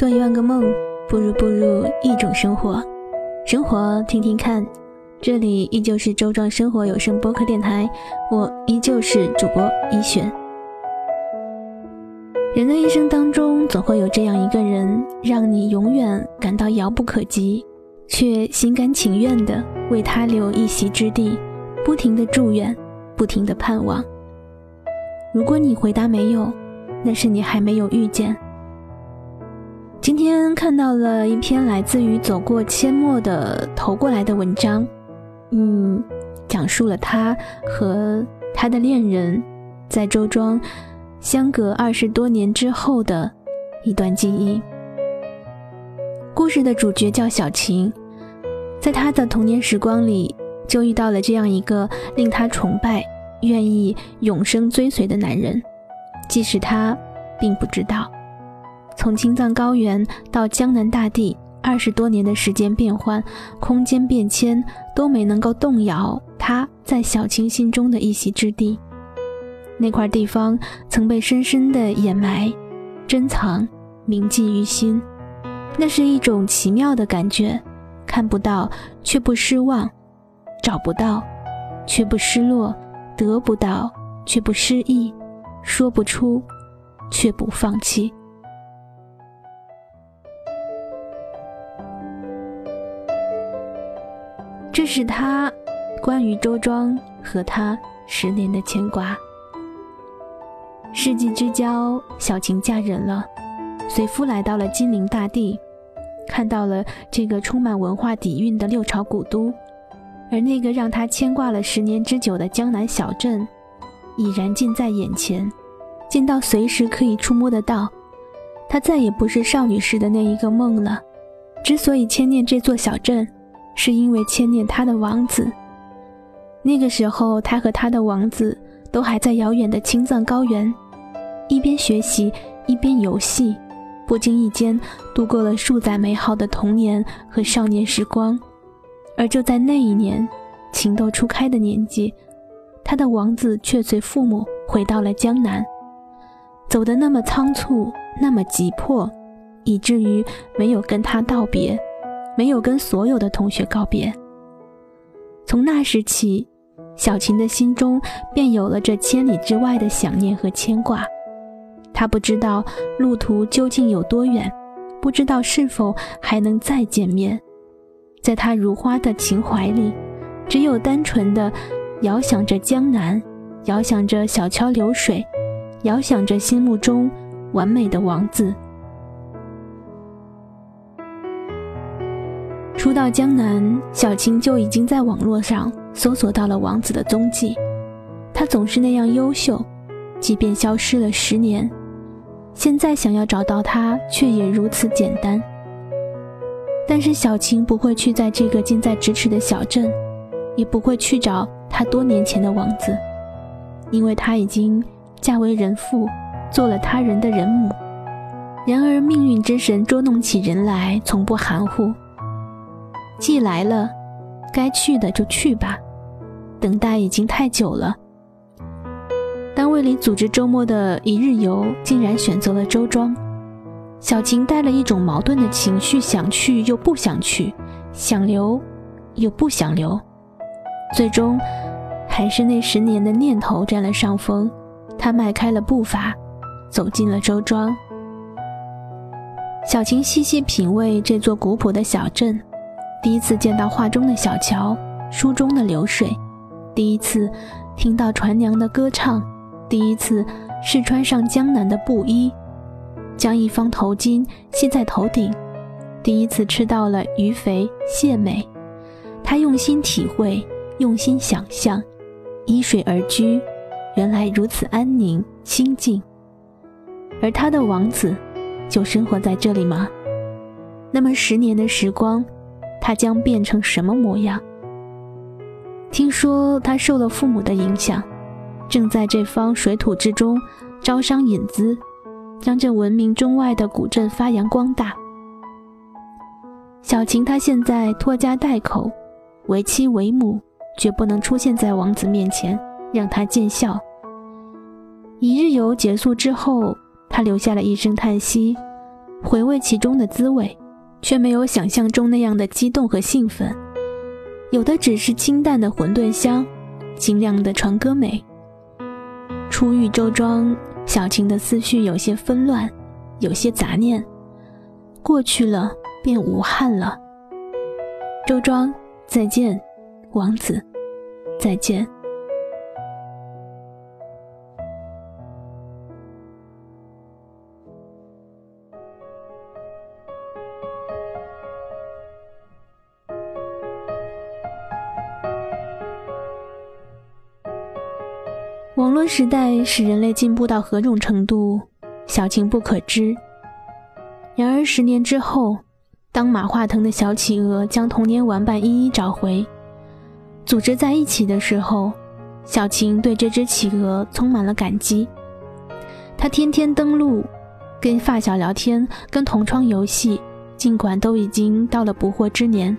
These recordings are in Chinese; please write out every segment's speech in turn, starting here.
做一万个梦，不如步入一种生活。生活，听听看。这里依旧是周庄生活有声播客电台，我依旧是主播一璇。人的一生当中，总会有这样一个人，让你永远感到遥不可及，却心甘情愿的为他留一席之地，不停的祝愿，不停的盼望。如果你回答没有，那是你还没有遇见。今天看到了一篇来自于走过阡陌的投过来的文章，嗯，讲述了他和他的恋人在周庄相隔二十多年之后的一段记忆。故事的主角叫小晴，在他的童年时光里就遇到了这样一个令他崇拜、愿意永生追随的男人，即使他并不知道。从青藏高原到江南大地，二十多年的时间变换、空间变迁都没能够动摇他在小青心中的一席之地。那块地方曾被深深的掩埋、珍藏、铭记于心。那是一种奇妙的感觉，看不到却不失望，找不到却不失落，得不到却不失意，说不出却不放弃。这是他关于周庄和他十年的牵挂。世纪之交，小晴嫁人了，随夫来到了金陵大地，看到了这个充满文化底蕴的六朝古都，而那个让他牵挂了十年之久的江南小镇，已然近在眼前，近到随时可以触摸得到。他再也不是少女时的那一个梦了。之所以牵念这座小镇。是因为牵念他的王子。那个时候，他和他的王子都还在遥远的青藏高原，一边学习，一边游戏，不经意间度过了数载美好的童年和少年时光。而就在那一年，情窦初开的年纪，他的王子却随父母回到了江南，走得那么仓促，那么急迫，以至于没有跟他道别。没有跟所有的同学告别。从那时起，小琴的心中便有了这千里之外的想念和牵挂。她不知道路途究竟有多远，不知道是否还能再见面。在她如花的情怀里，只有单纯的遥想着江南，遥想着小桥流水，遥想着心目中完美的王子。初到江南，小青就已经在网络上搜索到了王子的踪迹。他总是那样优秀，即便消失了十年，现在想要找到他却也如此简单。但是小青不会去在这个近在咫尺的小镇，也不会去找他多年前的王子，因为他已经嫁为人妇，做了他人的人母。然而命运之神捉弄起人来，从不含糊。既来了，该去的就去吧。等待已经太久了。单位里组织周末的一日游，竟然选择了周庄。小晴带了一种矛盾的情绪，想去又不想去，想留又不想留。最终，还是那十年的念头占了上风。他迈开了步伐，走进了周庄。小晴细细品味这座古朴的小镇。第一次见到画中的小桥，书中的流水；第一次听到船娘的歌唱；第一次试穿上江南的布衣，将一方头巾系在头顶；第一次吃到了鱼肥蟹美，他用心体会，用心想象，依水而居，原来如此安宁清静。而他的王子，就生活在这里吗？那么十年的时光。他将变成什么模样？听说他受了父母的影响，正在这方水土之中招商引资，将这闻名中外的古镇发扬光大。小晴，她现在拖家带口，为妻为母，绝不能出现在王子面前，让他见笑。一日游结束之后，他留下了一声叹息：“回味其中的滋味，却没有想象中那样的激动和兴奋。有的只是清淡的馄饨香，清亮的船歌美。初遇周庄，小晴的思绪有些纷乱，有些杂念。过去了，便无憾了。周庄，再见，王子，再见。网络时代使人类进步到何种程度，小晴不可知。然而十年之后，当马化腾的小企鹅将童年玩伴一一找回，组织在一起的时候，小晴对这只企鹅充满了感激。他天天登录，跟发小聊天，跟同窗游戏。尽管都已经到了不惑之年，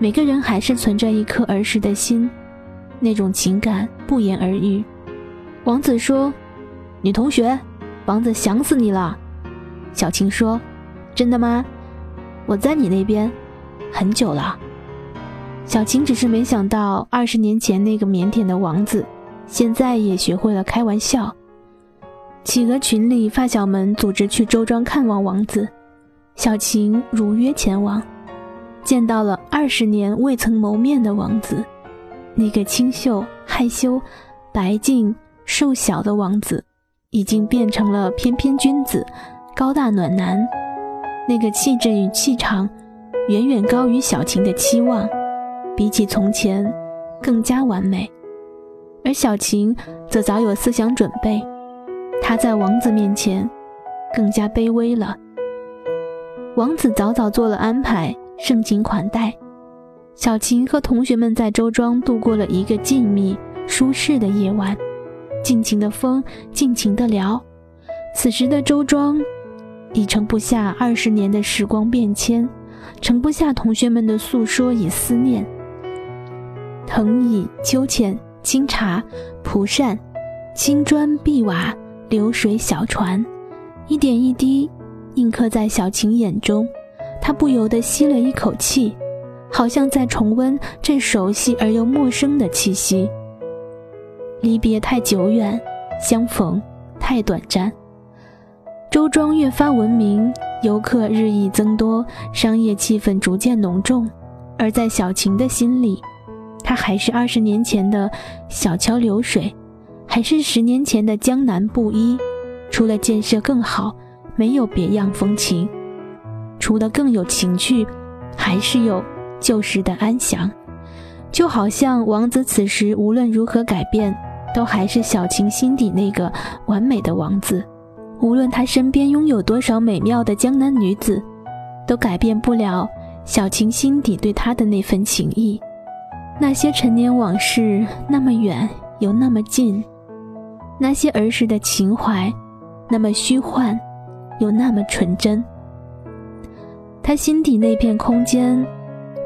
每个人还是存着一颗儿时的心，那种情感不言而喻。王子说：“女同学，王子想死你了。”小晴说：“真的吗？我在你那边很久了。”小晴只是没想到，二十年前那个腼腆的王子，现在也学会了开玩笑。企鹅群里发小们组织去周庄看望王子，小晴如约前往，见到了二十年未曾谋面的王子，那个清秀害羞、白净。瘦小的王子，已经变成了翩翩君子，高大暖男。那个气质与气场，远远高于小晴的期望，比起从前，更加完美。而小晴则早有思想准备，她在王子面前，更加卑微了。王子早早做了安排，盛情款待。小晴和同学们在周庄度过了一个静谧、舒适的夜晚。尽情的疯，尽情的聊。此时的周庄，已盛不下二十年的时光变迁，盛不下同学们的诉说与思念。藤椅、秋千、清茶、蒲扇、青砖碧瓦、流水小船，一点一滴印刻在小晴眼中。她不由得吸了一口气，好像在重温这熟悉而又陌生的气息。离别太久远，相逢太短暂。周庄越发文明，游客日益增多，商业气氛逐渐浓重。而在小晴的心里，它还是二十年前的小桥流水，还是十年前的江南布衣。除了建设更好，没有别样风情；除了更有情趣，还是有旧时的安详。就好像王子此时无论如何改变。都还是小晴心底那个完美的王子，无论他身边拥有多少美妙的江南女子，都改变不了小晴心底对他的那份情谊。那些陈年往事，那么远又那么近；那些儿时的情怀，那么虚幻又那么纯真。他心底那片空间，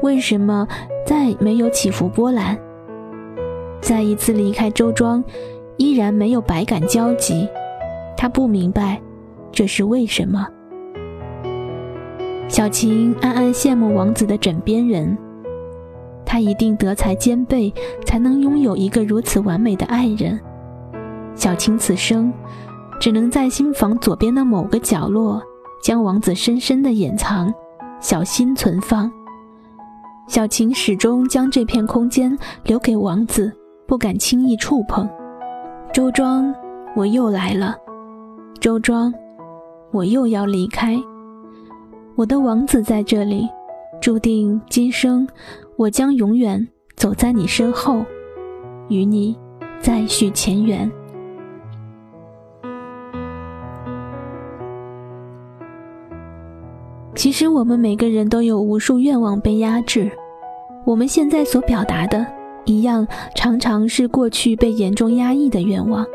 为什么再没有起伏波澜？再一次离开周庄，依然没有百感交集。他不明白，这是为什么。小晴暗暗羡慕王子的枕边人，他一定德才兼备，才能拥有一个如此完美的爱人。小晴此生，只能在新房左边的某个角落，将王子深深的掩藏，小心存放。小晴始终将这片空间留给王子。不敢轻易触碰。周庄，我又来了。周庄，我又要离开。我的王子在这里，注定今生我将永远走在你身后，与你再续前缘。其实我们每个人都有无数愿望被压制，我们现在所表达的。一样，常常是过去被严重压抑的愿望，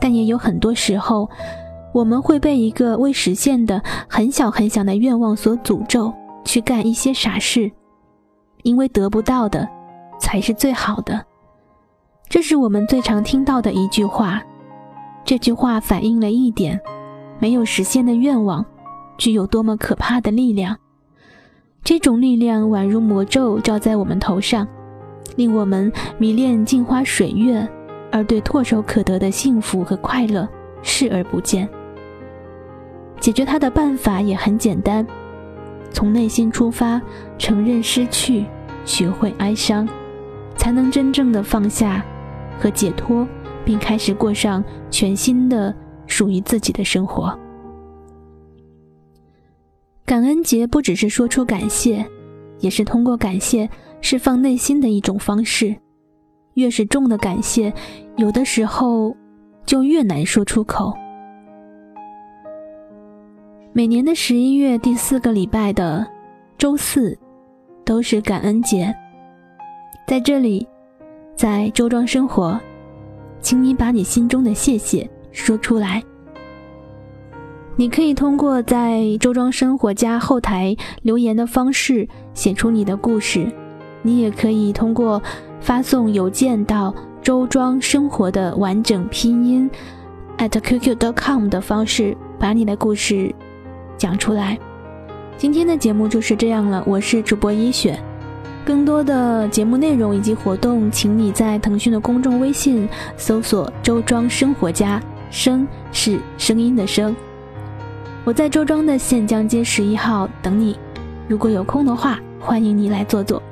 但也有很多时候，我们会被一个未实现的很小很小的愿望所诅咒，去干一些傻事，因为得不到的才是最好的。这是我们最常听到的一句话。这句话反映了一点：没有实现的愿望，具有多么可怕的力量。这种力量宛如魔咒照在我们头上，令我们迷恋镜花水月，而对唾手可得的幸福和快乐视而不见。解决它的办法也很简单：从内心出发，承认失去，学会哀伤，才能真正的放下和解脱，并开始过上全新的属于自己的生活。感恩节不只是说出感谢，也是通过感谢释放内心的一种方式。越是重的感谢，有的时候就越难说出口。每年的十一月第四个礼拜的周四，都是感恩节。在这里，在周庄生活，请你把你心中的谢谢说出来。你可以通过在周庄生活家后台留言的方式写出你的故事，你也可以通过发送邮件到周庄生活的完整拼音 at qq.com 的方式把你的故事讲出来。今天的节目就是这样了，我是主播一雪。更多的节目内容以及活动，请你在腾讯的公众微信搜索“周庄生活家”，声是声音的声。我在周庄的县江街十一号等你，如果有空的话，欢迎你来坐坐。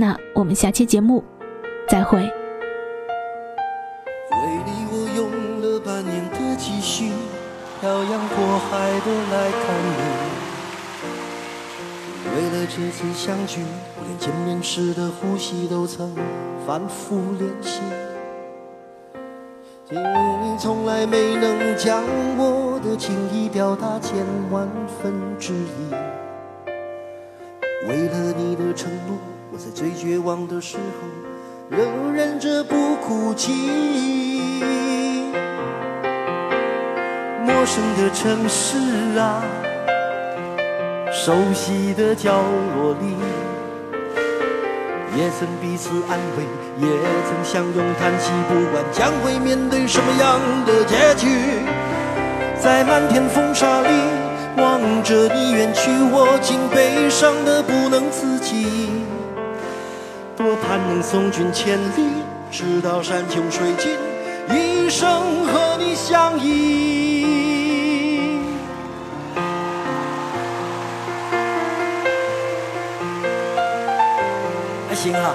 那我们下期节目再会。为你我用了半年的积蓄，漂洋过海的来看你。为了这次相聚，我连见面时的呼吸都曾反复练习。你从来没能将我的情意表达千万分之一。为了你的承诺，我在最绝望的时候仍忍着不哭泣。陌生的城市啊，熟悉的角落里。也曾彼此安慰，也曾相拥叹息，不管将会面对什么样的结局，在漫天风沙里望着你远去，我竟悲伤的不能自己。多盼能送君千里，直到山穷水尽，一生和你相依。行啊。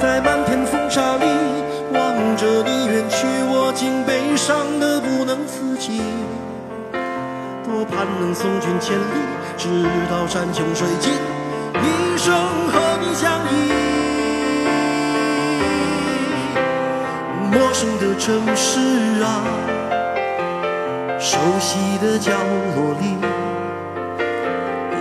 在漫天风沙里望着你远去，我竟悲伤的。能自己，多盼能送君千里，直到山穷水尽，一生和你相依。陌生的城市啊，熟悉的角落里，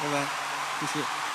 拜拜，谢谢。